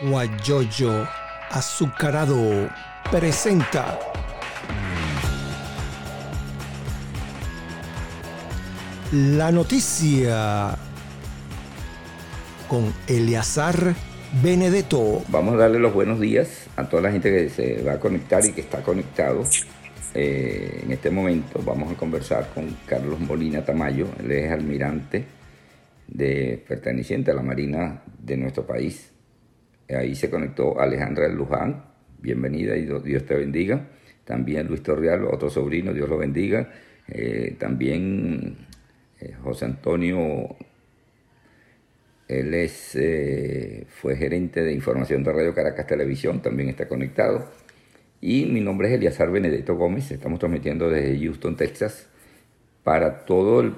Guayoyo Azucarado presenta la noticia con Eleazar Benedetto. Vamos a darle los buenos días a toda la gente que se va a conectar y que está conectado. Eh, en este momento vamos a conversar con Carlos Molina Tamayo, él es almirante de, perteneciente a la Marina de nuestro país. Ahí se conectó Alejandra Luján, bienvenida y Dios te bendiga. También Luis Torreal, otro sobrino, Dios lo bendiga. Eh, también eh, José Antonio, él es, eh, fue gerente de información de Radio Caracas Televisión, también está conectado. Y mi nombre es Eliazar Benedetto Gómez, estamos transmitiendo desde Houston, Texas, para todo el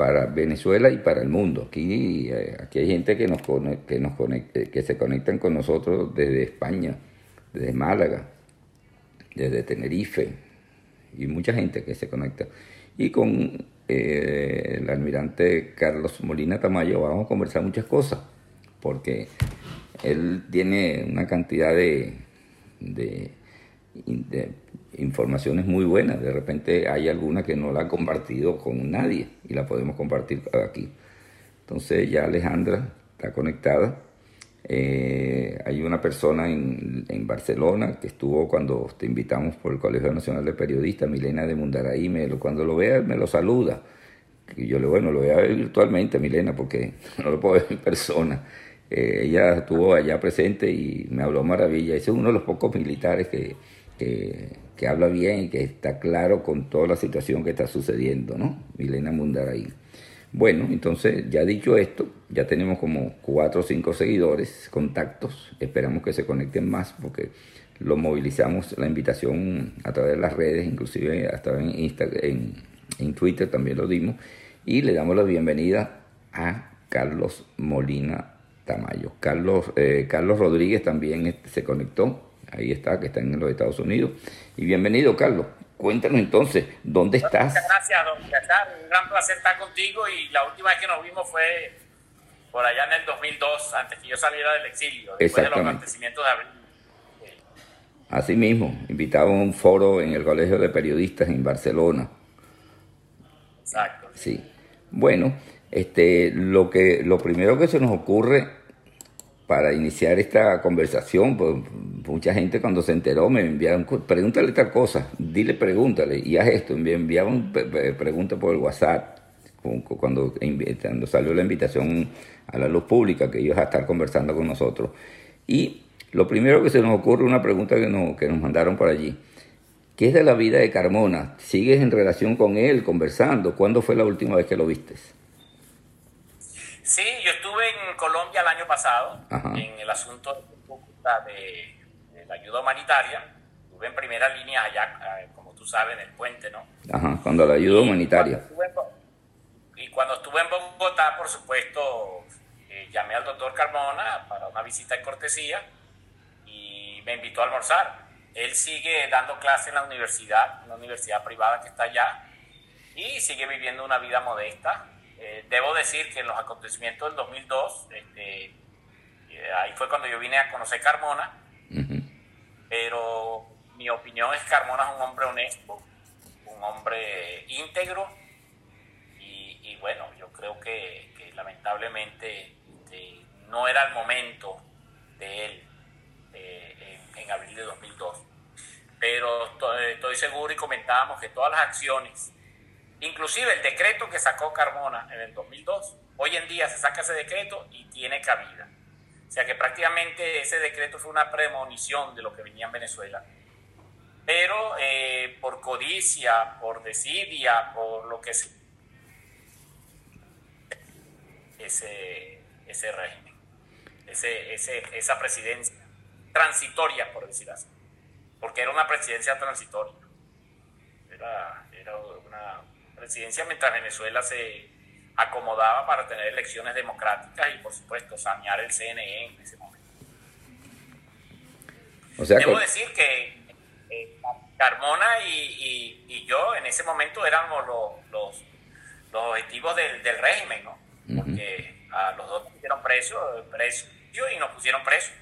para Venezuela y para el mundo. Aquí, eh, aquí hay gente que, nos, que, nos conecte, que se conectan con nosotros desde España, desde Málaga, desde Tenerife, y mucha gente que se conecta. Y con eh, el almirante Carlos Molina Tamayo vamos a conversar muchas cosas, porque él tiene una cantidad de, de, de informaciones muy buenas. De repente hay alguna que no la ha compartido con nadie y la podemos compartir aquí. Entonces ya Alejandra está conectada. Eh, hay una persona en, en, Barcelona que estuvo cuando te invitamos por el Colegio Nacional de Periodistas, Milena de Mundaraí, cuando lo vea me lo saluda. Y yo le bueno, lo voy a ver virtualmente, Milena, porque no lo puedo ver en persona. Eh, ella estuvo allá presente y me habló maravilla. Ese es uno de los pocos militares que, que habla bien y que está claro con toda la situación que está sucediendo, ¿no? Milena Mundaray. Bueno, entonces ya dicho esto, ya tenemos como cuatro o cinco seguidores, contactos, esperamos que se conecten más porque lo movilizamos la invitación a través de las redes, inclusive hasta en, Instagram, en, Twitter también lo dimos, y le damos la bienvenida a Carlos Molina Tamayo. Carlos, eh, Carlos Rodríguez también se conectó, ahí está, que está en los Estados Unidos. Y bienvenido, Carlos. Cuéntanos entonces, ¿dónde estás? Muchas gracias, don César. Un gran placer estar contigo y la última vez que nos vimos fue por allá en el 2002, antes que yo saliera del exilio, después de los acontecimientos de abril. Así mismo, invitado a un foro en el Colegio de Periodistas en Barcelona. Exacto. Sí. Bueno, este, lo, que, lo primero que se nos ocurre para iniciar esta conversación, pues mucha gente cuando se enteró me enviaron, pregúntale tal cosa, dile pregúntale, y haz esto, me enviaron preguntas por el WhatsApp, cuando, cuando salió la invitación a la luz pública, que ellos a estar conversando con nosotros. Y lo primero que se nos ocurre, una pregunta que nos, que nos mandaron por allí, ¿qué es de la vida de Carmona? ¿Sigues en relación con él, conversando? ¿Cuándo fue la última vez que lo vistes? Sí, yo estuve en Colombia el año pasado en el asunto de, la ayuda humanitaria. Estuve en primera línea allá, eh, como tú sabes, en el puente, ¿no? Ajá, cuando la ayuda humanitaria. y cuando estuve en Bogotá, por supuesto, eh, llamé al doctor Carmona para una visita de cortesía y me invitó a almorzar. Él sigue dando clase en la universidad, una universidad privada que está allá, y sigue viviendo una vida modesta eh, debo decir que en los acontecimientos del 2002, este, eh, ahí fue cuando yo vine a conocer Carmona, pero mi opinión es que Carmona es un hombre honesto, un hombre íntegro, y, bueno, yo creo que, lamentablemente este, no era el momento de él eh, en, en, abril de 2002. Pero estoy seguro y comentábamos que todas las acciones Inclusive el decreto que sacó Carmona en el 2002, hoy en día se saca ese decreto y tiene cabida. O sea que prácticamente ese decreto fue una premonición de lo que venía en Venezuela. Pero eh, por codicia, por desidia, por lo que sea, ese, ese régimen, ese, esa presidencia transitoria, por decir así. Porque era una presidencia transitoria. Era, era una, presidencia mientras Venezuela se acomodaba para tener elecciones democráticas y por supuesto sanear el CNE en ese momento. Debo decir que eh, Carmona y, yo en ese momento éramos los, los, objetivos del, régimen, ¿no? Porque a los dos metieron presos, presos y nos pusieron presos.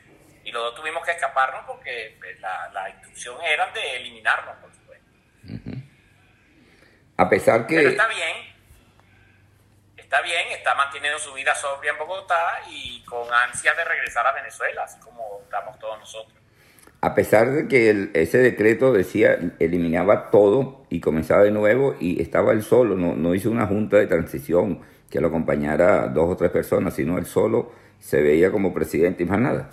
Y los dos tuvimos que escaparnos porque pues, la, la instrucción era de eliminarnos, por supuesto. A pesar que... Pero está bien, está bien, está manteniendo su vida sobria en Bogotá y con ansia de regresar a Venezuela, así como estamos todos nosotros. A pesar de que el- ese decreto decía, eliminaba todo y comenzaba de nuevo y estaba él solo, no, no hizo una junta de transición que lo acompañara dos o tres personas, sino él solo se veía como presidente y más nada.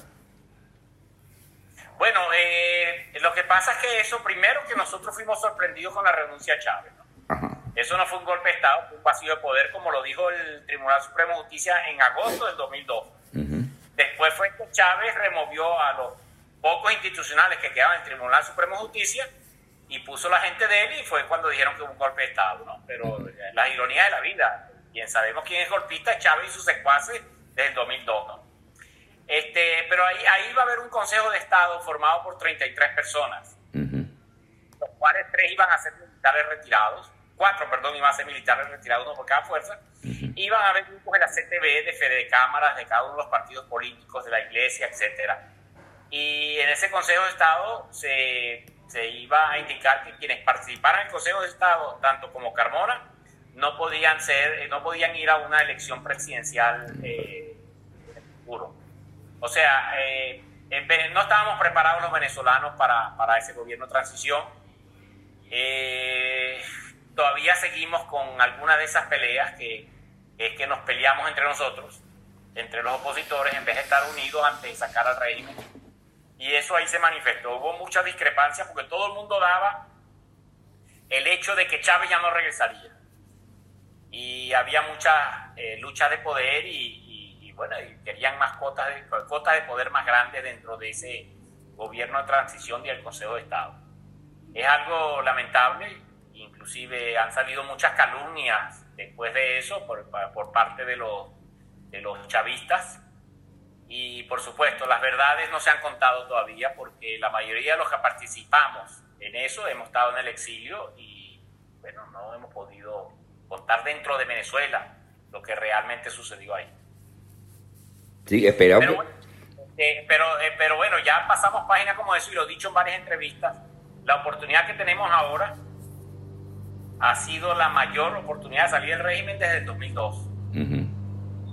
Bueno, eh, lo que pasa es que eso, primero que nosotros fuimos sorprendidos con la renuncia a Chávez. ¿no? Ajá. Eso no fue un golpe de Estado, fue un vacío de poder, como lo dijo el Tribunal Supremo de Justicia en agosto del 2002. Ujú. Después fue que Chávez removió a los pocos institucionales que quedaban en el Tribunal Supremo de Justicia y puso la gente de él y fue cuando dijeron que hubo un golpe de Estado, ¿no? Pero la ironía de la vida, quien sabemos quién es golpista es Chávez y sus secuaces desde el 2002, ¿no? Este, pero ahí, ahí va a haber un Consejo de Estado formado por 33 personas, Ujú. los cuales tres iban a ser militares retirados, cuatro, perdón, iban a ser militares retirados, uno por cada fuerza, iban a haber grupos de la CTV, de Fede Cámaras, de cada uno de los partidos políticos, de la iglesia, etcétera. Y en ese Consejo de Estado se, se iba a indicar que quienes participaran en el Consejo de Estado, tanto como Carmona, no podían ser, eh, no podían ir a una elección presidencial eh, futuro. O sea, eh, no estábamos preparados los venezolanos para, para ese gobierno de transición. Eh, todavía seguimos con alguna de esas peleas que es que nos peleamos entre nosotros, entre los opositores, en vez de estar unidos ante sacar al régimen. Y eso ahí se manifestó. Hubo mucha discrepancia porque todo el mundo daba el hecho de que Chávez ya no regresaría. Y había mucha eh, lucha de poder y, y- y, bueno, y querían más cotas de, cotas de poder más grandes dentro de ese gobierno de transición y el Consejo de Estado. Es algo lamentable, inclusive han salido muchas calumnias después de eso por, por parte de los, de los chavistas y por supuesto las verdades no se han contado todavía porque la mayoría de los que participamos en eso hemos estado en el exilio y bueno, no hemos podido contar dentro de Venezuela lo que realmente sucedió ahí. Sí, esperamos. Pero, bueno, eh, pero, eh, pero bueno, ya pasamos página como eso y lo he dicho en varias entrevistas. La oportunidad que tenemos ahora ha sido la mayor oportunidad de salir del régimen desde el 2002. Ujú.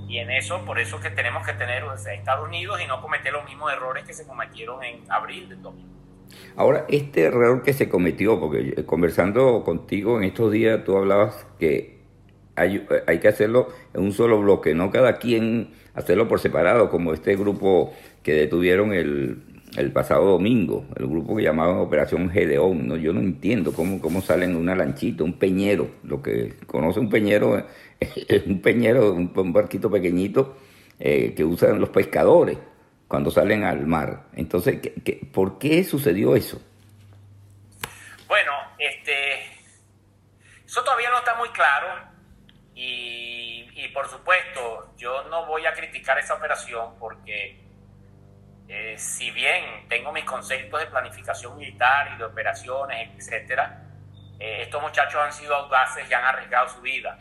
Y en eso, por eso que tenemos que tener o sea, Estados Unidos y no cometer los mismos errores que se cometieron en abril del 2002. Ahora, este error que se cometió, porque eh, conversando contigo en estos días, tú hablabas que hay, hay que hacerlo en un solo bloque, no cada quien hacerlo por separado, como este grupo que detuvieron el, el pasado domingo, el grupo que llamaban Operación Gedeón. ¿no? Yo no entiendo cómo, cómo salen una lanchita, un peñero, lo que conoce un peñero es un peñero, un, barquito pequeñito eh, que usan los pescadores cuando salen al mar. Entonces, ¿qué, qué, por qué sucedió eso? Bueno, este, eso todavía no está muy claro y, y por supuesto yo no voy a criticar esa operación porque eh, si bien tengo mis conceptos de planificación militar y de operaciones, etcétera, eh, estos muchachos han sido audaces y han arriesgado su vida.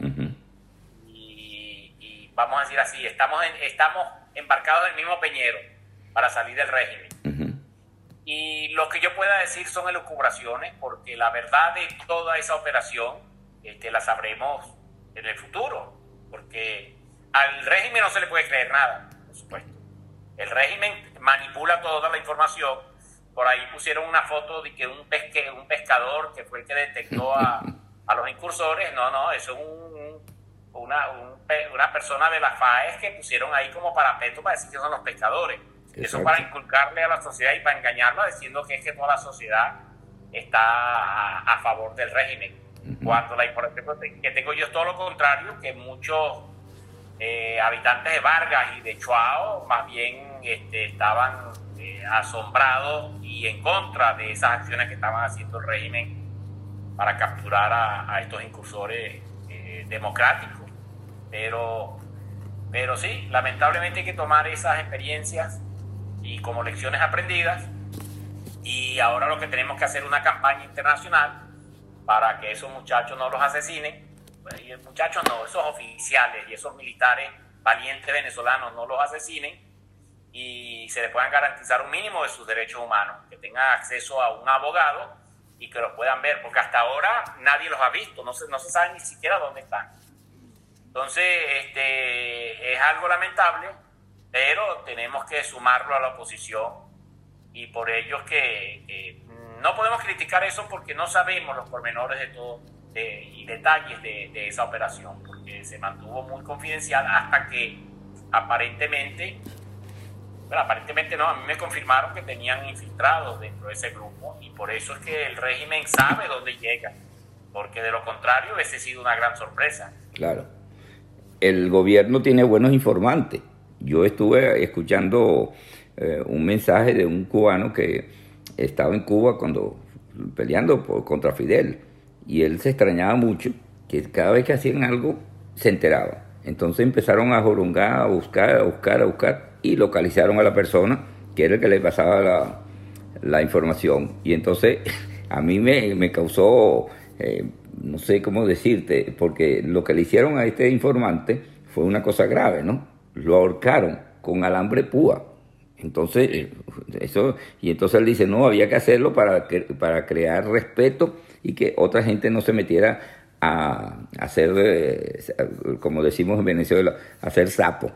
Y, y vamos a decir así, estamos, en- estamos embarcados en el mismo peñero para salir del régimen. Y lo que yo pueda decir son elucubraciones, porque la verdad de toda esa operación este, la sabremos en el futuro, porque al régimen no se le puede creer nada, por supuesto. El régimen manipula toda la información. Por ahí pusieron una foto de que un, pesque, un pescador que fue el que detectó a, a los incursores. No, no, eso es un, un- una, un una persona de la FAES que pusieron ahí como parapeto para decir que son los pescadores. Eso Exacto. para inculcarle a la sociedad y para engañarla diciendo que es que toda la sociedad está a, a favor del régimen. Cuando la información que tengo yo es todo lo contrario, que muchos eh, habitantes de Vargas y de Chuao más bien este, estaban eh, asombrados y en contra de esas acciones que estaban haciendo el régimen para capturar a, estos incursores eh, democráticos. Pero, pero sí, lamentablemente hay que tomar esas experiencias y como lecciones aprendidas. Y ahora lo que tenemos que hacer es una campaña internacional para que esos muchachos no los asesinen. Muchachos no, esos oficiales y esos militares valientes venezolanos no los asesinen. y se le puedan garantizar un mínimo de sus derechos humanos, que tengan acceso a un abogado y que los puedan ver, porque hasta ahora nadie los ha visto, no se, no se sabe ni siquiera dónde están. Entonces, este, es algo lamentable, pero tenemos que sumarlo a la oposición y por ello que, no podemos criticar eso porque no sabemos los pormenores de todo y detalles de, de esa operación, porque se mantuvo muy confidencial hasta que aparentemente bueno, aparentemente no, a mí me confirmaron que tenían infiltrados dentro de ese grupo y por eso es que el régimen sabe dónde llega, porque de lo contrario ese ha sido una gran sorpresa. Claro. El gobierno tiene buenos informantes. Yo estuve escuchando eh, un mensaje de un cubano que estaba en Cuba cuando peleando por, contra Fidel y él se extrañaba mucho que cada vez que hacían algo se enteraba. Entonces empezaron a jorungar, a buscar, a buscar, a buscar y localizaron a la persona que era el que le pasaba la, información. Y entonces a mí me, causó, eh, no sé cómo decirte, porque lo que le hicieron a este informante fue una cosa grave, ¿no? Lo ahorcaron con alambre púa. Entonces, eh, eso, y entonces él dice, no, había que hacerlo para, para crear respeto y que otra gente no se metiera a, hacer, eh, como decimos en Venezuela, hacer sapo.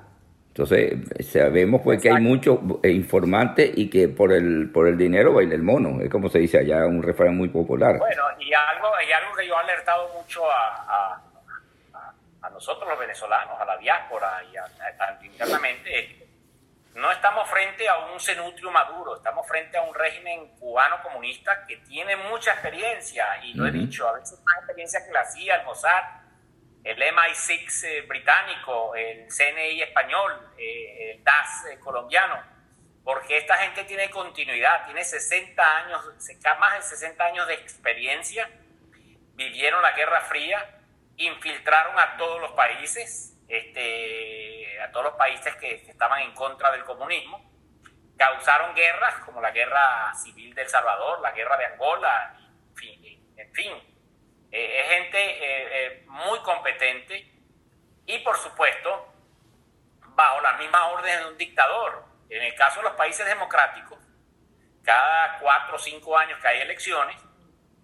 Entonces, sabemos pues que hay muchos eh, informantes y que por el por el dinero baila el mono, es como se dice allá, un refrán muy popular. Bueno, y algo, y algo que yo he alertado mucho a, a, nosotros los venezolanos, a la diáspora y a, internamente, es no estamos frente a un cenutrio maduro, estamos frente a un régimen cubano comunista que tiene mucha experiencia, y lo he dicho, a veces más experiencia que la CIA, el Mossad, el MI6 eh, británico, el CNI español, eh, el DAS eh, colombiano, porque esta gente tiene continuidad, tiene 60 años, más de 60 años de experiencia, vivieron la Guerra Fría, infiltraron a todos los países, este, a todos los países que, estaban en contra del comunismo, causaron guerras como la guerra civil del Salvador, la guerra de Angola, en fin eh, es gente eh, eh, muy competente y, por supuesto, bajo las mismas órdenes de un dictador. En el caso de los países democráticos, cada cuatro o cinco años que hay elecciones,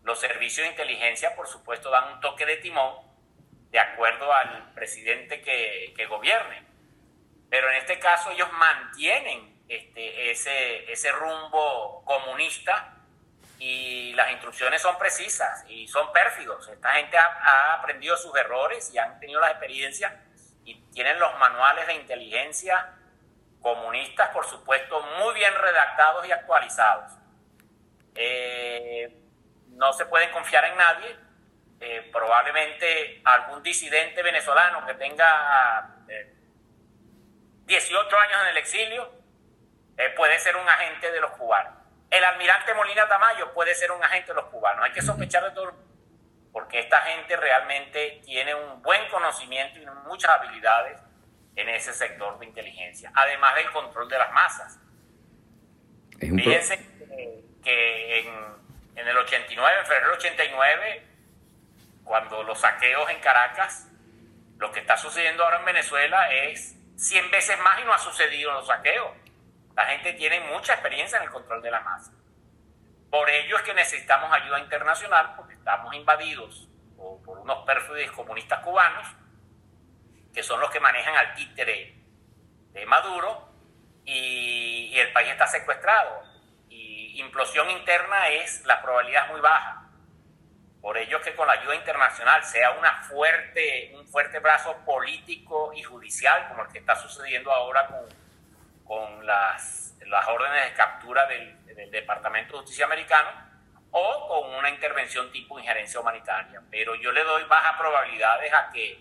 los servicios de inteligencia, por supuesto, dan un toque de timón de acuerdo al presidente que, que gobierne. Pero en este caso ellos mantienen este, ese, ese rumbo comunista y las instrucciones son precisas y son pérfidos. Esta gente ha, aprendido sus errores y han tenido la experiencia y tienen los manuales de inteligencia comunistas, por supuesto, muy bien redactados y actualizados. Eh, no se pueden confiar en nadie. Eh, probablemente algún disidente venezolano que tenga 18 eh, años en el exilio puede ser un agente de los cubanos el almirante Molina Tamayo puede ser un agente de los cubanos. Hay que sospechar de todo, porque esta gente realmente tiene un buen conocimiento y muchas habilidades en ese sector de inteligencia, además del control de las masas. Fíjense que, en, el 89, en febrero del 89, cuando los saqueos en Caracas, lo que está sucediendo ahora en Venezuela es 100 veces más y no ha sucedido los saqueos. La gente tiene mucha experiencia en el control de la masa. Por ello es que necesitamos ayuda internacional porque estamos invadidos por, unos pérfidos comunistas cubanos que son los que manejan al títere de Maduro y, el país está secuestrado. Y implosión interna es, la probabilidad muy baja. Por ello es que con la ayuda internacional sea una fuerte, un fuerte brazo político y judicial como el que está sucediendo ahora con, con las, las órdenes de captura del, Departamento de Justicia americano o con una intervención tipo injerencia humanitaria. Pero yo le doy bajas probabilidades a que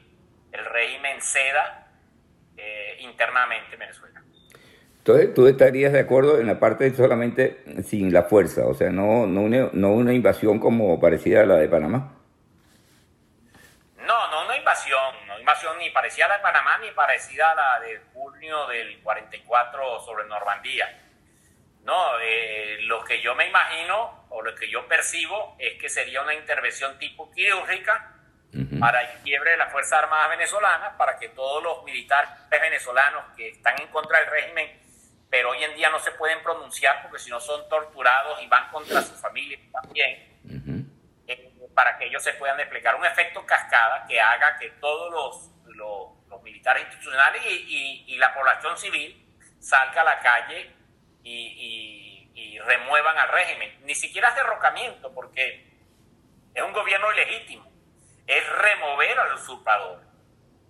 el régimen ceda eh, internamente en Venezuela. Entonces, ¿tú estarías de acuerdo en la parte solamente sin la fuerza? O sea, no, no, una, no una invasión como parecida a la de Panamá. No, no una invasión, ni parecida a la de Panamá ni parecida a la de junio del 44 sobre Normandía. No, eh, lo que yo me imagino o lo que yo percibo es que sería una intervención tipo quirúrgica para el quiebre de las Fuerzas Armadas venezolanas, para que todos los militares venezolanos que están en contra del régimen pero hoy en día no se pueden pronunciar porque si no son torturados y van contra su familia también, eh, para que ellos se puedan desplegar un efecto cascada que haga que todos los, los, militares institucionales y, y, la población civil salga a la calle y, y, remuevan al régimen. Ni siquiera es derrocamiento, porque es un gobierno ilegítimo, es remover al usurpador.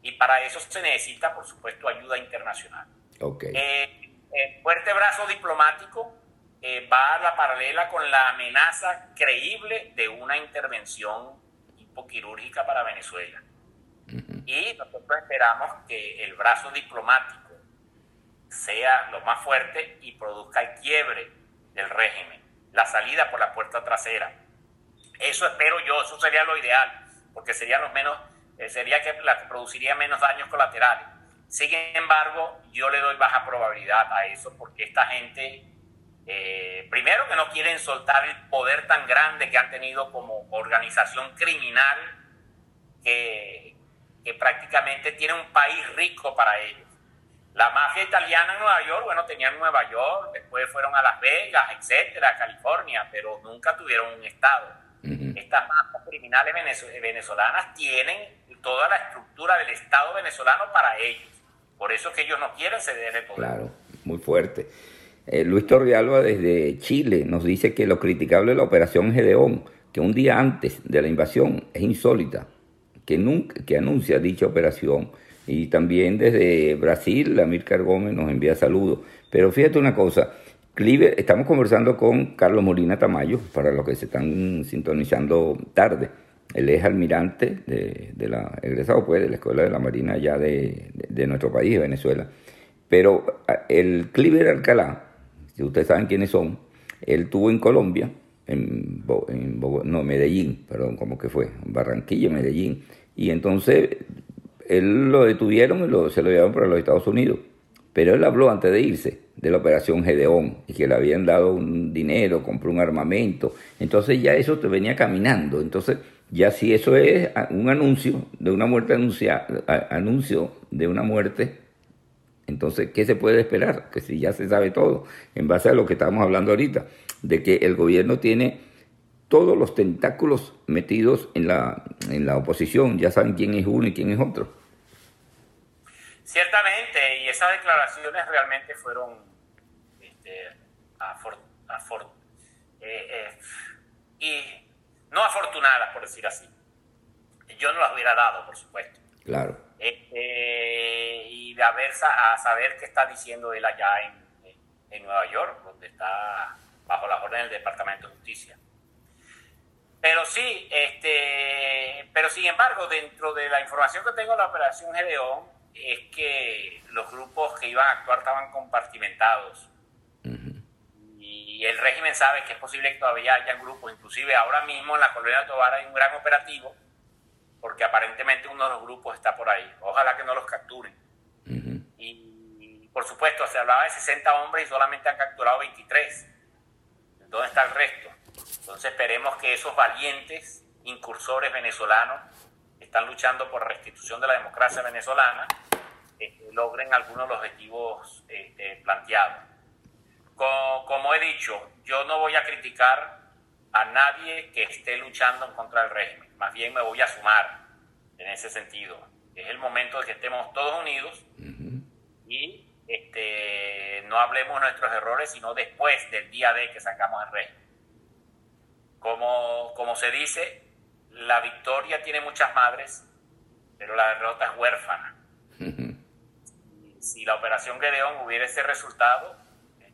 Y para eso se necesita, por supuesto, ayuda internacional. Okay. Eh, el fuerte brazo diplomático eh, va a la paralela con la amenaza creíble de una intervención hipoquirúrgica para Venezuela. Y nosotros esperamos que el brazo diplomático sea lo más fuerte y produzca el quiebre del régimen, la salida por la puerta trasera. Eso espero yo, eso sería lo ideal, porque sería los menos, eh, sería que la que produciría menos daños colaterales. Sin embargo, yo le doy baja probabilidad a eso porque esta gente, eh, primero que no quieren soltar el poder tan grande que han tenido como organización criminal, que, que prácticamente tiene un país rico para ellos. La mafia italiana en Nueva York, bueno, tenían Nueva York, después fueron a Las Vegas, etcétera, California, pero nunca tuvieron un Estado. Estas mafias criminales venezolanas tienen toda la estructura del Estado venezolano para ellos. Por eso es que ellos no quieren ceder el poder. Claro, muy fuerte. Eh, Luis Torrialba desde Chile nos dice que lo criticable de la operación Gedeón, que un día antes de la invasión es insólita, que, nunca, que anuncia dicha operación. Y también desde Brasil, Amílcar Gómez nos envía saludos. Pero fíjate una cosa, Clive, estamos conversando con Carlos Molina Tamayo, para los que se están sintonizando tarde. Él es almirante de, la, egresado pues de la Escuela de la Marina ya de, nuestro país, Venezuela. Pero el Cliver Alcalá, si ustedes saben quiénes son, él tuvo en Colombia, en, no, Medellín, perdón, como que fue, Barranquilla, Medellín. Y entonces él lo detuvieron y lo, se lo llevaron para los Estados Unidos. Pero él habló antes de irse de la operación Gedeón y que le habían dado un dinero, compró un armamento. Entonces ya eso te venía caminando. Entonces ya si eso es un anuncio de una muerte anunciada, anuncio de una muerte, entonces, ¿qué se puede esperar? Que si ya se sabe todo, en base a lo que estamos hablando ahorita, de que el gobierno tiene todos los tentáculos metidos en la, en la oposición, ya saben quién es uno y quién es otro. Ciertamente, y esas declaraciones realmente fueron este, eh, eh, y no afortunadas, por decir así. Yo no las hubiera dado, por supuesto. Claro. Este, y de haber a saber qué está diciendo él allá en, en Nueva York, donde está bajo la orden del Departamento de Justicia. Pero sí, este, pero sin embargo, dentro de la información que tengo de la operación Gedeón, es que los grupos que iban a actuar estaban compartimentados y el régimen sabe que es posible que todavía haya grupos, inclusive ahora mismo en la colonia de Tobar hay un gran operativo, porque aparentemente uno de los grupos está por ahí. Ojalá que no los capturen. y, por supuesto, se hablaba de 60 hombres y solamente han capturado 23. ¿Dónde está el resto? Entonces esperemos que esos valientes incursores venezolanos que están luchando por la restitución de la democracia venezolana eh, logren algunos de los objetivos este, planteados como, he dicho, yo no voy a criticar a nadie que esté luchando en contra del régimen, más bien me voy a sumar en ese sentido. Es el momento de que estemos todos unidos y este, no hablemos de nuestros errores, sino después del día de que sacamos el régimen. Como, como se dice, la victoria tiene muchas madres, pero la derrota es huérfana. Si la operación Gedeón hubiera ese resultado,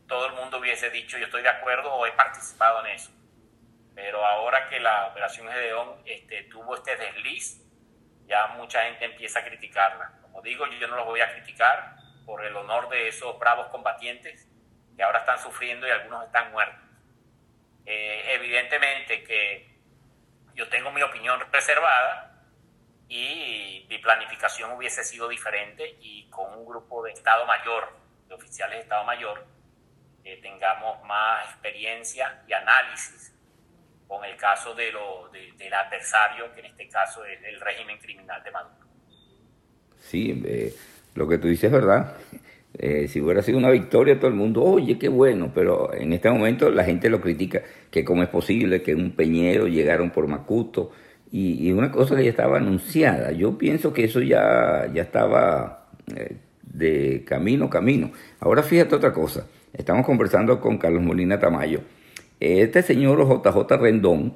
todo el mundo hubiese dicho yo estoy de acuerdo o he participado en eso. Pero ahora que la operación Gedeón este, tuvo este desliz, ya mucha gente empieza a criticarla. Como digo, yo no los voy a criticar por el honor de esos bravos combatientes que ahora están sufriendo y algunos están muertos. Eh, evidentemente que yo tengo mi opinión reservada y mi planificación hubiese sido diferente y con un grupo de Estado Mayor, de oficiales de Estado Mayor, que tengamos más experiencia y análisis con el caso de lo, del adversario, que en este caso es el régimen criminal de Maduro. Sí, eh, lo que tú dices es verdad. Eh, si hubiera sido una victoria, todo el mundo, oye, qué bueno, pero en este momento la gente lo critica, que cómo es posible que un peñero llegaron por Macuto, y, una cosa que ya estaba anunciada. Yo pienso que eso ya, ya estaba eh, de camino, camino. Ahora fíjate otra cosa, estamos conversando con Carlos Molina Tamayo. Este señor JJ Rendón,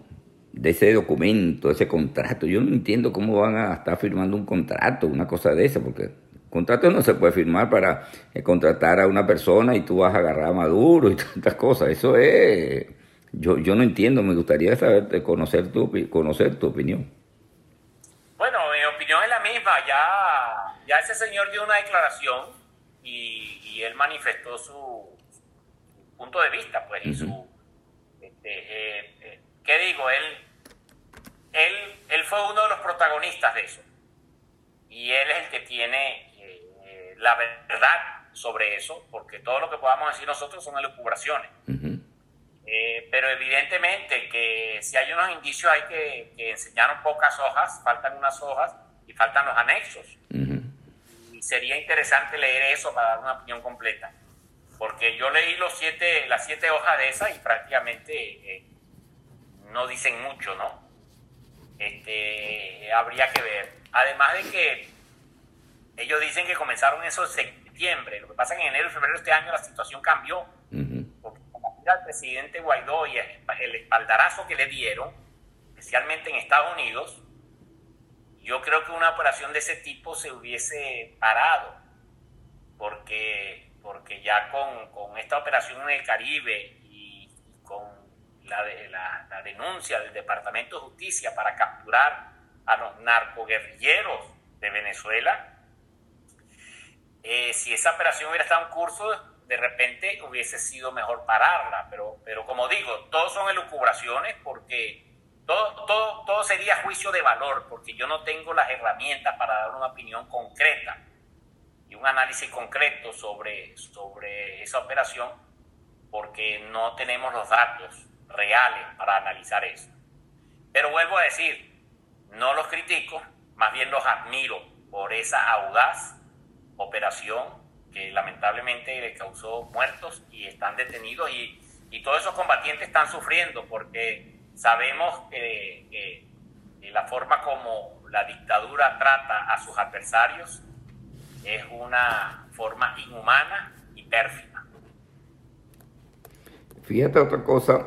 de ese documento, ese contrato, yo no entiendo cómo van a estar firmando un contrato, una cosa de esa, porque contrato no se puede firmar para eh, contratar a una persona y tú vas a agarrar a Maduro y tantas cosas. Eso es, yo, yo no entiendo, me gustaría saber, conocer tu, conocer tu opinión. Bueno, mi opinión es la misma, ya, ya ese señor dio una declaración y, él manifestó su, punto de vista, pues, y su, este, eh, eh, ¿qué digo? Él, él, él fue uno de los protagonistas de eso y él es el que tiene la verdad sobre eso, porque todo lo que podamos decir nosotros son elucubraciones. Eh, pero evidentemente que si hay unos indicios hay que, que, enseñar pocas hojas, faltan unas hojas y faltan los anexos. Y sería interesante leer eso para dar una opinión completa. Porque yo leí los siete, las siete hojas de esas y prácticamente eh, no dicen mucho, ¿no? Este, habría que ver. Además de que ellos dicen que comenzaron eso en septiembre. Lo que pasa es que en enero y febrero de este año la situación cambió. Porque el presidente Guaidó y el espaldarazo que le dieron, especialmente en Estados Unidos, yo creo que una operación de ese tipo se hubiese parado. Porque, porque ya con, esta operación en el Caribe y, con la, la, la denuncia del Departamento de Justicia para capturar a los narcoguerrilleros de Venezuela, eh, si esa operación hubiera estado en curso, de repente hubiese sido mejor pararla. Pero, pero como digo, todos son elucubraciones porque todo, todo, todo sería juicio de valor, porque yo no tengo las herramientas para dar una opinión concreta y un análisis concreto sobre, sobre esa operación, porque no tenemos los datos reales para analizar eso. Pero vuelvo a decir, no los critico, más bien los admiro por esa audaz operación que lamentablemente le causó muertos y están detenidos y, y todos esos combatientes están sufriendo porque sabemos que, la forma como la dictadura trata a sus adversarios es una forma inhumana y pérfida. Fíjate otra cosa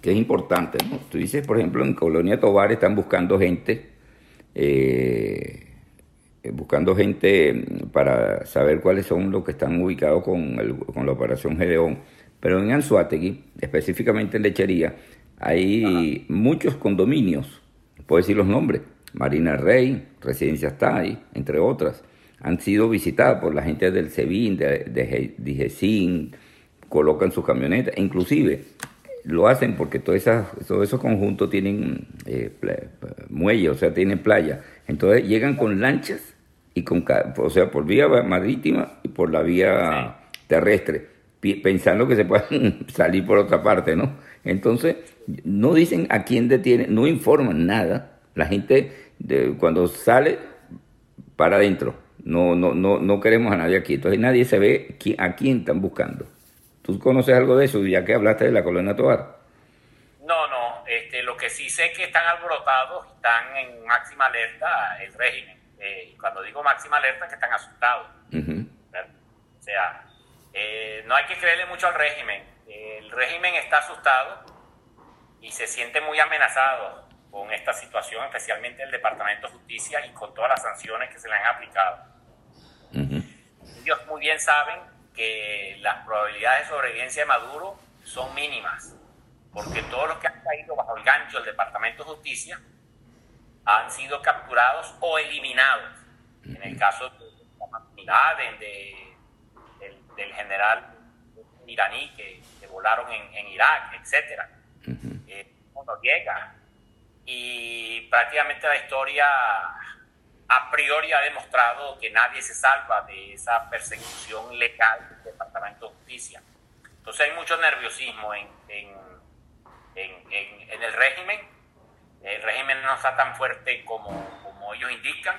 que es importante, ¿no? Tú dices, por ejemplo, en Colonia Tobar están buscando gente eh, eh, buscando gente mm, para saber cuáles son los que están ubicados con, la operación Gedeón. Pero en Anzuategui, específicamente en Lechería, hay muchos condominios, puedo decir los nombres, Marina Rey, Residencia ahí, entre otras, han sido visitadas por la gente del SEBIN, de, de, colocan sus camionetas, inclusive lo hacen porque todos esos conjuntos tienen eh, muelle, o sea, tienen playa. Entonces llegan con lanchas y con, o sea, por vía marítima y por la vía terrestre, pensando que se pueden salir por otra parte, ¿no? Entonces, no dicen a quién detienen, no informan nada. La gente de, cuando sale para adentro, no, no, no, no queremos a nadie aquí. Entonces nadie se ve a quién están buscando. ¿Tú conoces algo de eso, ya que hablaste de la colonia Tobar? No, no. Este, lo que sí sé es que están alborotados, están en máxima alerta el régimen eh, y cuando digo máxima alerta, que están asustados. O sea, eh, no hay que creerle mucho al régimen. El régimen está asustado y se siente muy amenazado con esta situación, especialmente el Departamento de Justicia y con todas las sanciones que se le han aplicado. Ellos muy bien saben que las probabilidades de sobrevivencia de Maduro son mínimas, porque todos los que han caído bajo el gancho del Departamento de Justicia han sido capturados o eliminados. En el caso de Laden, de, del, general iraní que, volaron en, Irak, etc. Eh, llega. Y prácticamente la historia a priori ha demostrado que nadie se salva de esa persecución legal del Departamento de Justicia. Entonces hay mucho nerviosismo en, en, en, el régimen el régimen no está tan fuerte como, como ellos indican.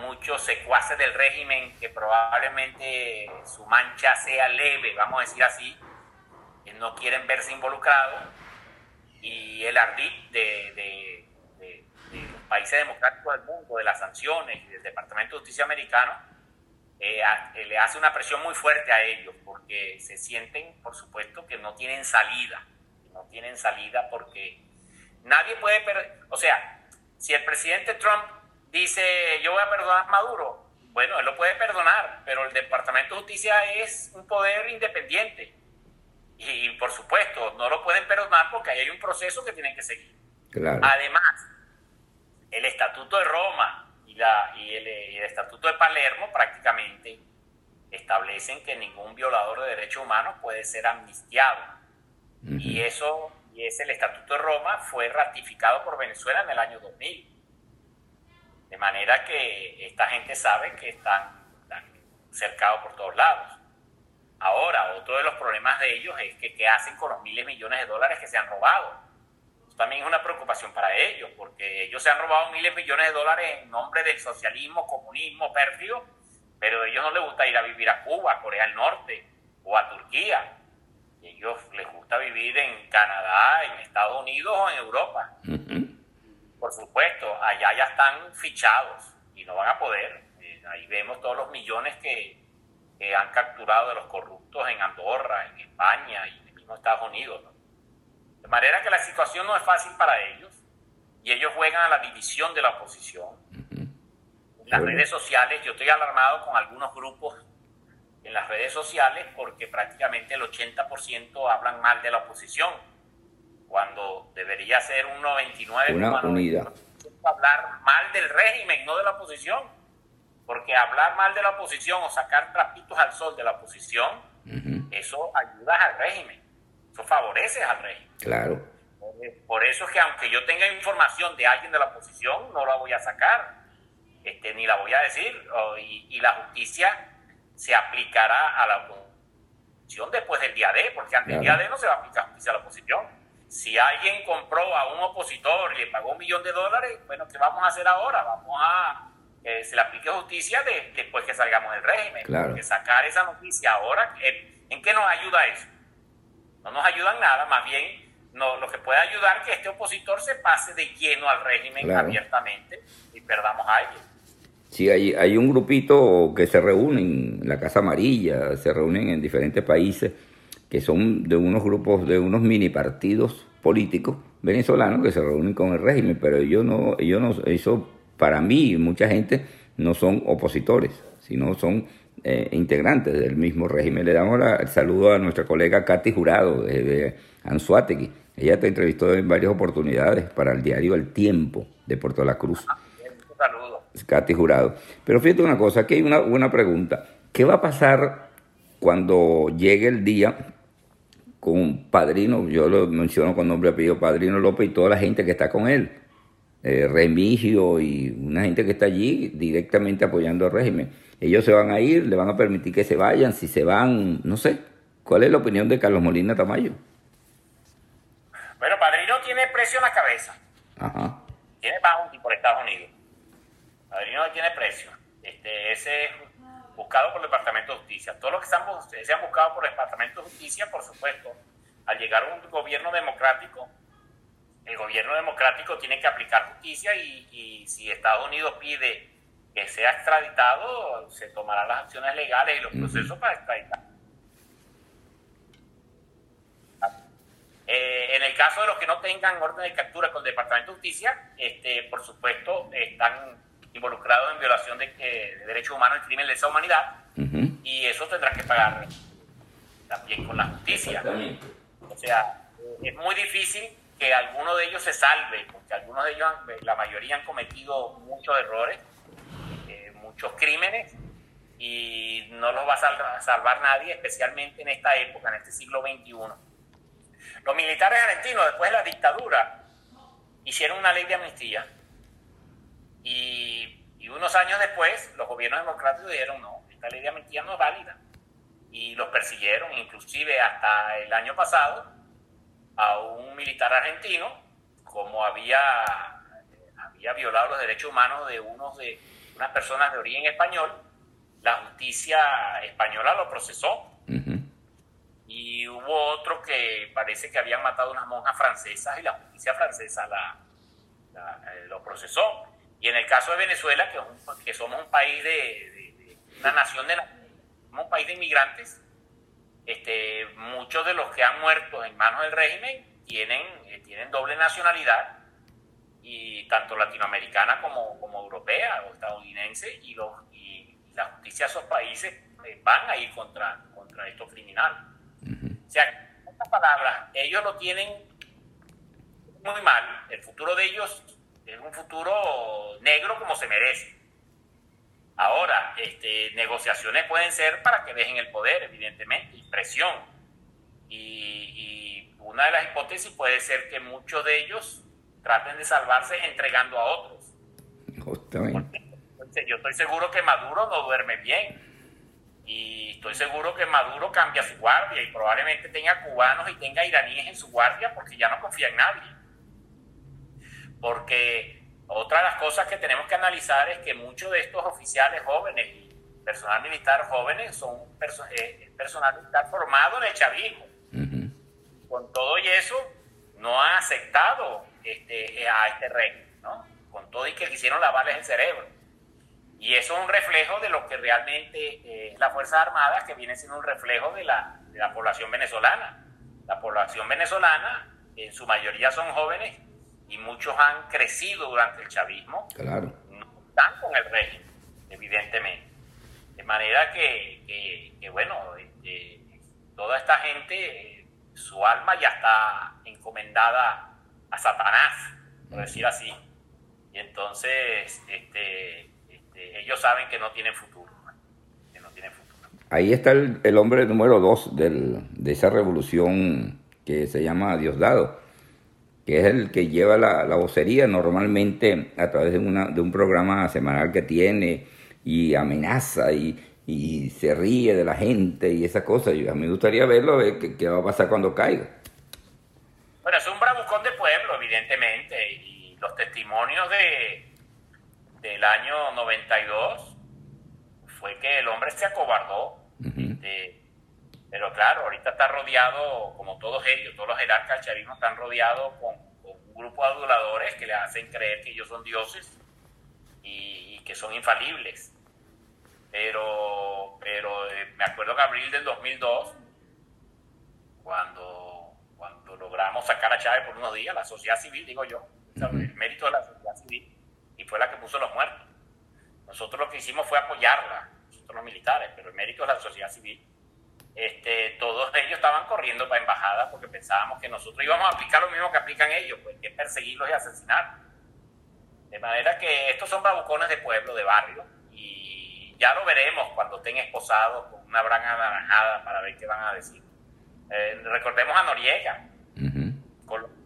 muchos secuaces del régimen que probablemente su mancha sea leve, vamos a decir así, no quieren verse involucrados y el ardid de, los países democráticos del mundo, de las sanciones y del Departamento de Justicia americano, eh, eh, le hace una presión muy fuerte a ellos porque se sienten, por supuesto, que no tienen salida, no tienen salida porque nadie puede perder, o sea, si el presidente Trump dice yo voy a perdonar a Maduro, bueno, él lo puede perdonar, pero el Departamento de Justicia es un poder independiente y, por supuesto, no lo pueden perdonar porque ahí hay un proceso que tienen que seguir. Además, el Estatuto de Roma y, la, y, el, Estatuto de Palermo prácticamente establecen que ningún violador de derechos humanos puede ser amnistiado. Y eso, y es el Estatuto de Roma, fue ratificado por Venezuela en el año 2000. De manera que esta gente sabe que están, están cercados por todos lados. Ahora, otro de los problemas de ellos es que qué hacen con los miles de millones de dólares que se han robado. Eso también es una preocupación para ellos, porque ellos se han robado miles de millones de dólares en nombre del socialismo, comunismo, pérfido, pero a ellos no les gusta ir a vivir a Cuba, a Corea del Norte o a Turquía. A ellos les gusta vivir en Canadá, en Estados Unidos o en Europa. Por supuesto, allá ya están fichados y no van a poder. Eh, ahí vemos todos los millones que, que han capturado de los corruptos en Andorra, en España y en el mismo Estados Unidos. De manera que la situación no es fácil para ellos y ellos juegan a la división de la oposición. En las redes sociales, yo estoy alarmado con algunos grupos en las redes sociales porque prácticamente el 80% hablan mal de la oposición, cuando debería ser un 99% Una unidad. hablar mal del régimen, no de la oposición porque hablar mal de la oposición o sacar trapitos al sol de la oposición, eso ayuda al régimen, eso favorece al régimen. Claro. Por eso es que aunque yo tenga información de alguien de la oposición, no la voy a sacar, este, ni la voy a decir, y, la justicia se aplicará a la oposición después del día D, porque antes del día D no se va a aplicar justicia a la oposición. Si alguien compró a un opositor y le pagó un millón de dólares, bueno, ¿qué vamos a hacer ahora? Vamos a se le aplique justicia después que salgamos del régimen. Porque sacar esa noticia ahora, ¿en qué nos ayuda eso? No nos ayuda en nada, más bien no, lo que puede ayudar es que este opositor se pase de lleno al régimen abiertamente y perdamos a ellos. Sí, hay, hay un grupito que se reúnen en la Casa Amarilla, se reúnen en diferentes países, que son de unos grupos, de unos mini partidos políticos venezolanos que se reúnen con el régimen, pero ellos no, ellos no, eso para mí mucha gente no son opositores, sino son eh, integrantes del mismo régimen. Le damos el saludo a nuestra colega Katy Jurado de, Anzuategui. Ella te entrevistó en varias oportunidades para el diario El Tiempo de Puerto La Cruz. Un saludo. Katy Jurado. Pero fíjate una cosa, aquí hay una, una pregunta. ¿Qué va a pasar cuando llegue el día con Padrino, yo lo menciono con nombre y apellido, Padrino López y toda la gente que está con él? Eh, Remigio y una gente que está allí directamente apoyando al régimen. Ellos se van a ir, le van a permitir que se vayan, si se van, no sé. ¿Cuál es la opinión de Carlos Molina Tamayo? Bueno, Padrino tiene precio en la cabeza. Ajá. Tiene bounty por Estados Unidos. Padrino tiene precio. Este, ese es buscado por el Departamento de Justicia. Todos los que han, se han buscado por el Departamento de Justicia, por supuesto, al llegar a un gobierno democrático, el gobierno democrático tiene que aplicar justicia y, si Estados Unidos pide que sea extraditado, se tomarán las acciones legales y los procesos para extraditar. Eh, en el caso de los que no tengan orden de captura con el Departamento de Justicia, este, por supuesto, están involucrados en violación de, de derechos humanos y crimen de esa humanidad, y eso tendrá que pagar también con la justicia. O sea, es muy difícil que alguno de ellos se salve, porque algunos de ellos, la mayoría han cometido muchos errores, eh, muchos crímenes, y no los va a salvar nadie, especialmente en esta época, en este siglo XXI. Los militares argentinos, después de la dictadura, hicieron una ley de amnistía, y, y unos años después, los gobiernos democráticos dijeron, no, esta ley de amnistía no es válida, y los persiguieron, inclusive hasta el año pasado, a un militar argentino como había, había violado los derechos humanos de unos de unas personas de origen español, la justicia española lo procesó. Y hubo otro que parece que habían matado unas monjas francesas y la justicia francesa la, eh, lo procesó. Y en el caso de Venezuela, que, que somos un país de, una nación de un país de inmigrantes, este, muchos de los que han muerto en manos del régimen tienen, eh, tienen doble nacionalidad y tanto latinoamericana como, como europea o estadounidense y, los, y la justicia de esos países eh, van a ir contra, contra estos criminales. O sea, en otras palabras, ellos lo tienen muy mal. El futuro de ellos es un futuro negro como se merece. Ahora, este, negociaciones pueden ser para que dejen el poder, evidentemente, y presión. Y, una de las hipótesis puede ser que muchos de ellos traten de salvarse entregando a otros. Justamente. Yo estoy seguro que Maduro no duerme bien. Y estoy seguro que Maduro cambia su guardia y probablemente tenga cubanos y tenga iraníes en su guardia porque ya no confía en nadie. Porque otra de las cosas que tenemos que analizar es que muchos de estos oficiales jóvenes y personal militar jóvenes son eh, personal militar formado en el chavismo. Con todo y eso, no han aceptado este, a este régimen, ¿no? Con todo y que quisieron lavarles el cerebro. Y eso es un reflejo de lo que realmente eh, es la Fuerza Armada, que viene siendo un reflejo de la, de la población venezolana. La población venezolana, en su mayoría son jóvenes y muchos han crecido durante el chavismo. Claro. No están con el régimen, evidentemente. De manera que, que, bueno, este, toda esta gente, su alma ya está encomendada a Satanás, por decir así. Y entonces, este, este, ellos saben que no tienen futuro. Que no tienen futuro. Ahí está el, el hombre número dos del, de esa revolución que se llama Diosdado que es el que lleva la, la vocería normalmente a través de, una, de un programa semanal que tiene y amenaza y, y se ríe de la gente y esas cosas. Y a mí me gustaría verlo, ver qué, va a pasar cuando caiga. Bueno, es un bravucón de pueblo, evidentemente, y los testimonios de del año 92 fue que el hombre se acobardó. Pero claro, ahorita está rodeado, como todos ellos, todos los jerarcas chavismo están rodeados con, un grupo de aduladores que le hacen creer que ellos son dioses y, que son infalibles. Pero, pero eh, me acuerdo que abril del 2002, cuando, cuando logramos sacar a Chávez por unos días, la sociedad civil, digo yo, el mérito de la sociedad civil, y fue la que puso los muertos. Nosotros lo que hicimos fue apoyarla, nosotros los militares, pero el mérito de la sociedad civil este, todos ellos estaban corriendo para embajada porque pensábamos que nosotros íbamos a aplicar lo mismo que aplican ellos, pues que es perseguirlos y asesinar. De manera que estos son babucones de pueblo, de barrio, y ya lo veremos cuando estén esposados con una branja anaranjada para ver qué van a decir. Eh, recordemos a Noriega,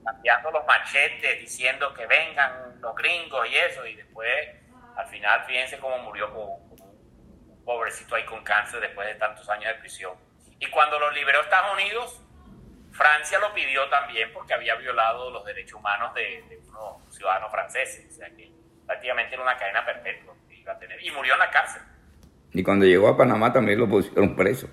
cambiando los machetes, diciendo que vengan los gringos y eso, y después, al final, fíjense cómo murió como un pobrecito ahí con cáncer después de tantos años de prisión. Y cuando lo liberó Estados Unidos, Francia lo pidió también porque había violado los derechos humanos de, unos ciudadanos franceses. O sea que prácticamente era una cadena perpetua que iba a tener. Y murió en la cárcel. Y cuando llegó a Panamá también lo pusieron preso.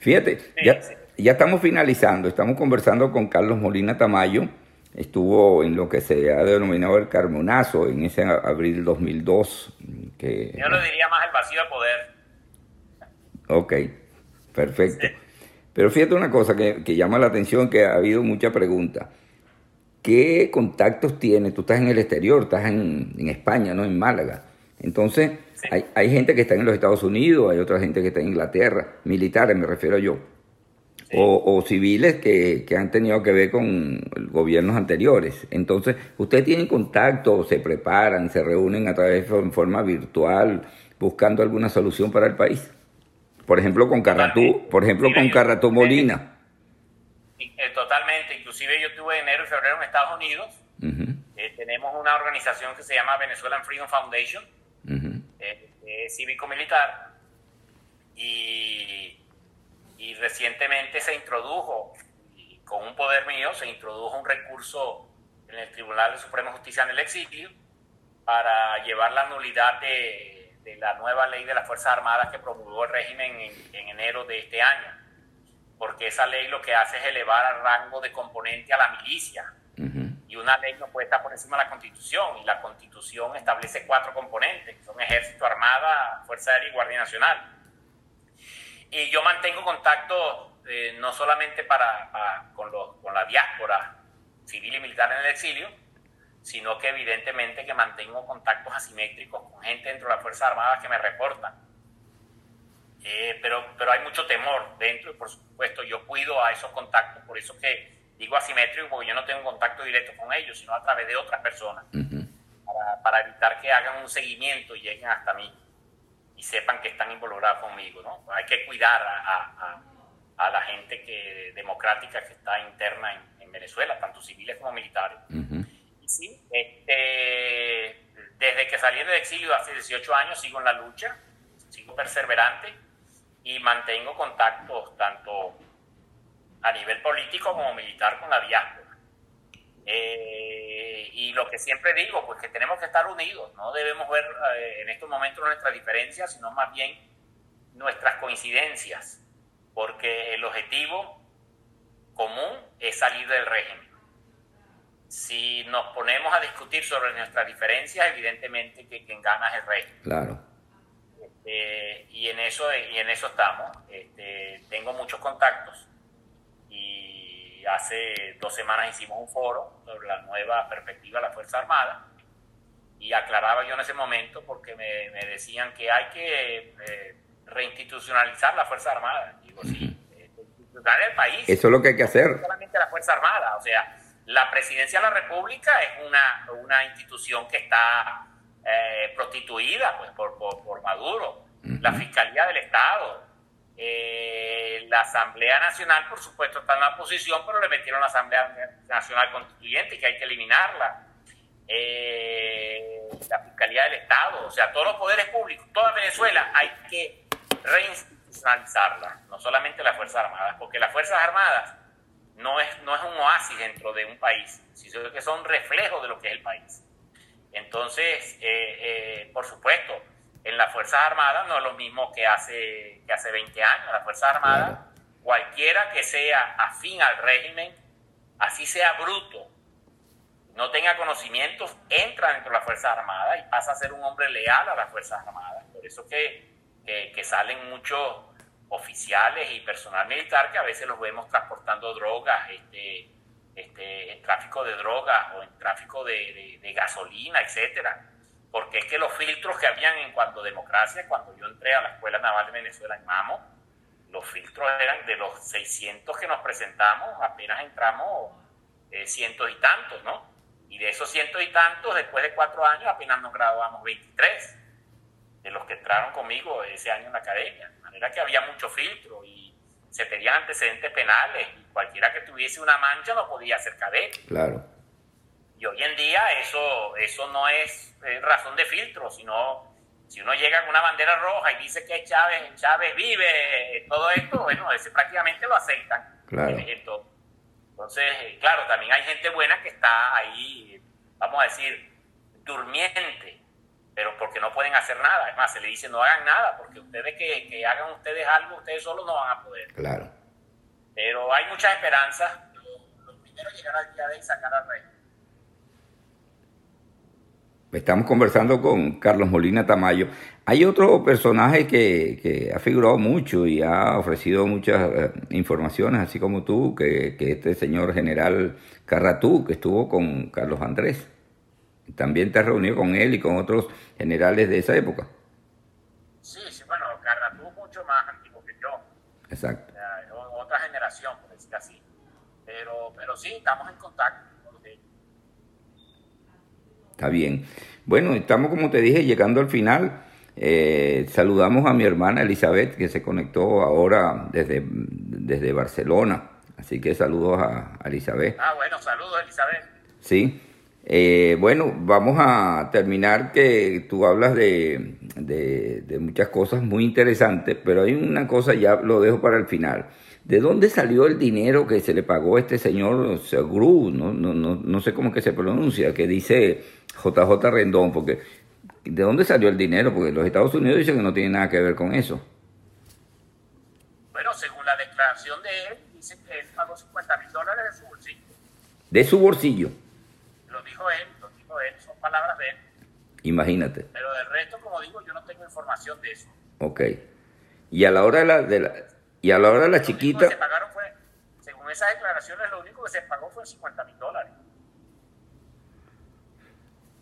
Fíjate, ya, ya estamos finalizando, estamos conversando con Carlos Molina Tamayo, estuvo en lo que se ha denominado el Carmonazo en ese abril 2002. Que, Yo lo diría más el vacío de poder. Ok, Perfecto. Pero fíjate una cosa que, llama la atención, que ha habido mucha pregunta. ¿Qué contactos tienes? Tú estás en el exterior, estás en, España, ¿no? En Málaga. Entonces, hay, gente que está en los Estados Unidos, hay otra gente que está en Inglaterra, militares me refiero yo, o, civiles que, han tenido que ver con gobiernos anteriores. Entonces, ¿ustedes tienen contacto, se preparan, se reúnen a través de forma virtual, buscando alguna solución para el país? Por ejemplo, con Carratú, por ejemplo, con Carratú Molina. Eh, totalmente, inclusive yo estuve enero y febrero en Estados Unidos. Eh, tenemos una organización que se llama Venezuelan Freedom Foundation, eh, cívico-militar, y, y recientemente se introdujo, con un poder mío, se introdujo un recurso en el Tribunal de Suprema Justicia en el exilio para llevar la nulidad de la nueva ley de las Fuerzas Armadas que promulgó el régimen en, enero de este año, porque esa ley lo que hace es elevar al rango de componente a la milicia. Y una ley no puede estar por encima de la Constitución, y la Constitución establece cuatro componentes, que son Ejército, Armada, Fuerza Aérea y Guardia Nacional. Y yo mantengo contacto eh, no solamente para, con, con la diáspora civil y militar en el exilio, sino que evidentemente que mantengo contactos asimétricos con gente dentro de las Fuerzas Armadas que me reportan. Eh, pero, pero hay mucho temor dentro y por supuesto yo cuido a esos contactos, por eso que digo asimétrico, porque yo no tengo contacto directo con ellos, sino a través de otras personas, para, para, evitar que hagan un seguimiento y lleguen hasta mí y sepan que están involucrados conmigo. ¿no? Hay que cuidar a, a, a la gente que, democrática que está interna en, en Venezuela, tanto civiles como militares. Sí, este, desde que salí del exilio hace 18 años sigo en la lucha, sigo perseverante y mantengo contactos tanto a nivel político como militar con la diáspora. Eh, y lo que siempre digo, pues que tenemos que estar unidos, no debemos ver eh, en estos momentos nuestras diferencias, sino más bien nuestras coincidencias, porque el objetivo común es salir del régimen si nos ponemos a discutir sobre nuestras diferencias, evidentemente que quien gana es el rey. Claro. Este, y, en eso, y en eso estamos. Este, tengo muchos contactos y hace dos semanas hicimos un foro sobre la nueva perspectiva de la Fuerza Armada y aclaraba yo en ese momento porque me, decían que hay que eh, reinstitucionalizar la Fuerza Armada. Digo, sí, eh, el país. Eso es lo que hay que hacer. No solamente la Fuerza Armada, o sea, la presidencia de la República es una, una institución que está eh, prostituida pues, por, por, Maduro. La Fiscalía del Estado, eh, la Asamblea Nacional, por supuesto, está en la oposición, pero le metieron la Asamblea Nacional Constituyente, que hay que eliminarla. Eh, la Fiscalía del Estado, o sea, todos los poderes públicos, toda Venezuela hay que reinstitucionalizarla, no solamente las Fuerzas Armadas, porque las Fuerzas Armadas no es, no es un oasis dentro de un país, sino que son reflejos de lo que es el país. Entonces, eh, eh, por supuesto, en las Fuerzas Armadas no es lo mismo que hace, que hace 20 años. Las Fuerzas Armadas, cualquiera que sea afín al régimen, así sea bruto, no tenga conocimientos, entra dentro de las Fuerzas Armadas y pasa a ser un hombre leal a las Fuerzas Armadas. Por eso que, que, que salen muchos oficiales y personal militar que a veces los vemos transportando drogas, este, este, en tráfico de drogas o en tráfico de, gasolina, etcétera. Porque es que los filtros que habían en cuanto a democracia, cuando yo entré a la Escuela Naval de Venezuela en Mamo, los filtros eran de los 600 que nos presentamos, apenas entramos eh, cientos y tantos, ¿no? Y de esos cientos y tantos, después de cuatro años, apenas nos graduamos 23 de los que entraron conmigo ese año en la academia era que había mucho filtro y se pedían antecedentes penales y cualquiera que tuviese una mancha no podía ser cadete. Claro. Y hoy en día eso, eso no es razón de filtro, sino si uno llega con una bandera roja y dice que Chávez, Chávez vive, todo esto, bueno, ese prácticamente lo aceptan. Claro. Entonces, claro, también hay gente buena que está ahí, vamos a decir, durmiente, pero porque no pueden hacer nada. Es más, se le dice no hagan nada, porque ustedes que, que hagan ustedes algo, ustedes solos no van a poder. Claro. Pero hay muchas esperanzas. Lo, primero es llegar al día de sacar al rey. Estamos conversando con Carlos Molina Tamayo. Hay otro personaje que, que ha figurado mucho y ha ofrecido muchas eh, informaciones, así como tú, que, que este señor general Carratú, que estuvo con Carlos Andrés. También te has reunido con él y con otros generales de esa época. Sí, sí, bueno, Carratú mucho más antiguo que yo. Exacto. otra generación, por decir así. Pero, pero sí, estamos en contacto. Está bien. Bueno, estamos, como te dije, llegando al final. Eh, saludamos a mi hermana Elizabeth, que se conectó ahora desde, desde Barcelona. Así que saludos a, a Elizabeth. Ah, bueno, saludos, Elizabeth. Sí. Eh, bueno, vamos a terminar que tú hablas de, de, muchas cosas muy interesantes, pero hay una cosa, ya lo dejo para el final. ¿De dónde salió el dinero que se le pagó a este señor Segru? No, no, no, no sé cómo que se pronuncia, que dice JJ Rendón, porque ¿De dónde salió el dinero? Porque los Estados Unidos dicen que no tiene nada que ver con eso. Bueno, según la declaración de él, dice que él pagó 50 mil dólares de su bolsillo. De su bolsillo. Lo dijo él, lo dijo él, son palabras de él. Imagínate. Pero del resto, como digo, yo no tengo información de eso. Ok. Y a la hora de la, de la y a la hora de la Lo único chiquita, que se pagaron fue, según esas declaraciones, lo único que se pagó fue 50 mil dólares.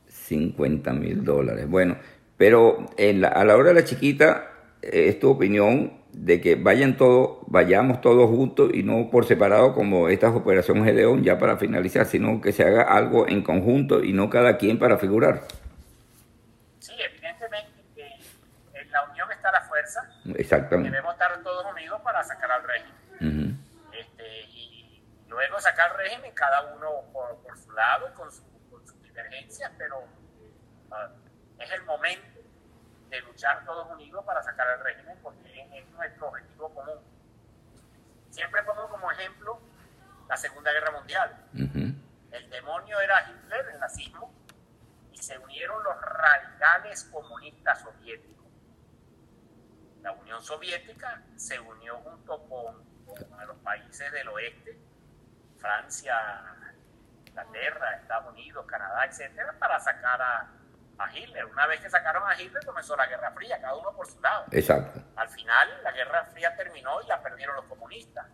50 mil dólares. Bueno, pero en la- a la hora de la chiquita, eh, es tu opinión de que vayan todos, vayamos todos juntos y no por separado como estas operaciones de León ya para finalizar, sino que se haga algo en conjunto y no cada quien para figurar. Sí, evidentemente que en la unión está la fuerza. Exactamente. Debemos estar todos unidos para sacar al régimen. Ujú. Este, y luego sacar el régimen, cada uno por, por su lado con, su, con sus divergencias, pero ah, es el momento de luchar todos unidos para sacar el régimen porque es, es nuestro objetivo común. Siempre pongo como ejemplo la Segunda Guerra Mundial. Ujú. El demonio era Hitler, el nazismo, se unieron los radicales comunistas soviéticos. La Unión Soviética se unió junto con, con los países del oeste, Francia, Inglaterra, Estados Unidos, Canadá, etcétera, para sacar a, a Hitler. Una vez que sacaron a Hitler comenzó la Guerra Fría, cada uno por su lado. Exacto. Al final la Guerra Fría terminó y la perdieron los comunistas.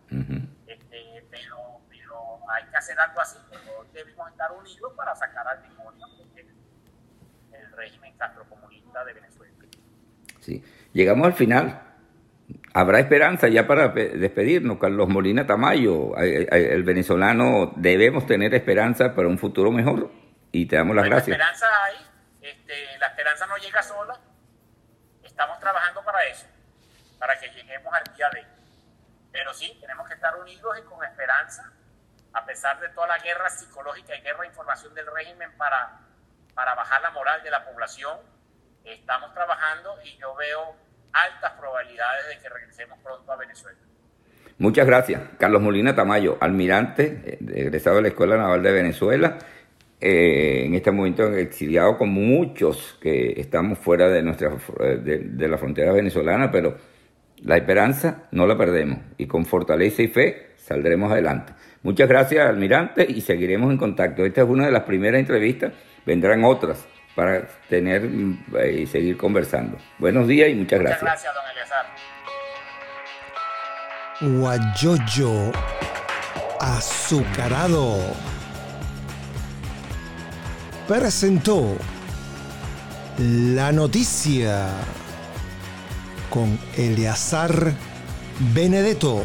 Este, pero, pero hay que hacer algo así, todos debemos estar unidos para sacar al demonio régimen castrocomunista de Venezuela. Sí. Llegamos al final. Habrá esperanza ya para pe- despedirnos, Carlos Molina Tamayo. El venezolano debemos tener esperanza para un futuro mejor y te damos las gracias. esperanza hay, este, la esperanza no llega sola, estamos trabajando para eso, para que lleguemos al día de. Pero sí, tenemos que estar unidos y con esperanza, a pesar de toda la guerra psicológica y guerra de información del régimen para, para bajar la moral de la población. Estamos trabajando y yo veo altas probabilidades de que regresemos pronto a Venezuela. Muchas gracias. Carlos Molina Tamayo, almirante, eh, egresado de la Escuela Naval de Venezuela, eh, en este momento exiliado con muchos que estamos fuera de, nuestra, eh, de, de la frontera venezolana, pero la esperanza no la perdemos y con fortaleza y fe saldremos adelante. Muchas gracias, almirante, y seguiremos en contacto. Esta es una de las primeras entrevistas, vendrán otras para tener eh, y seguir conversando. Buenos días y muchas Muchas gracias. gracias, don Eleazar. Guayoyo azucarado presentó la noticia con Eleazar Benedetto.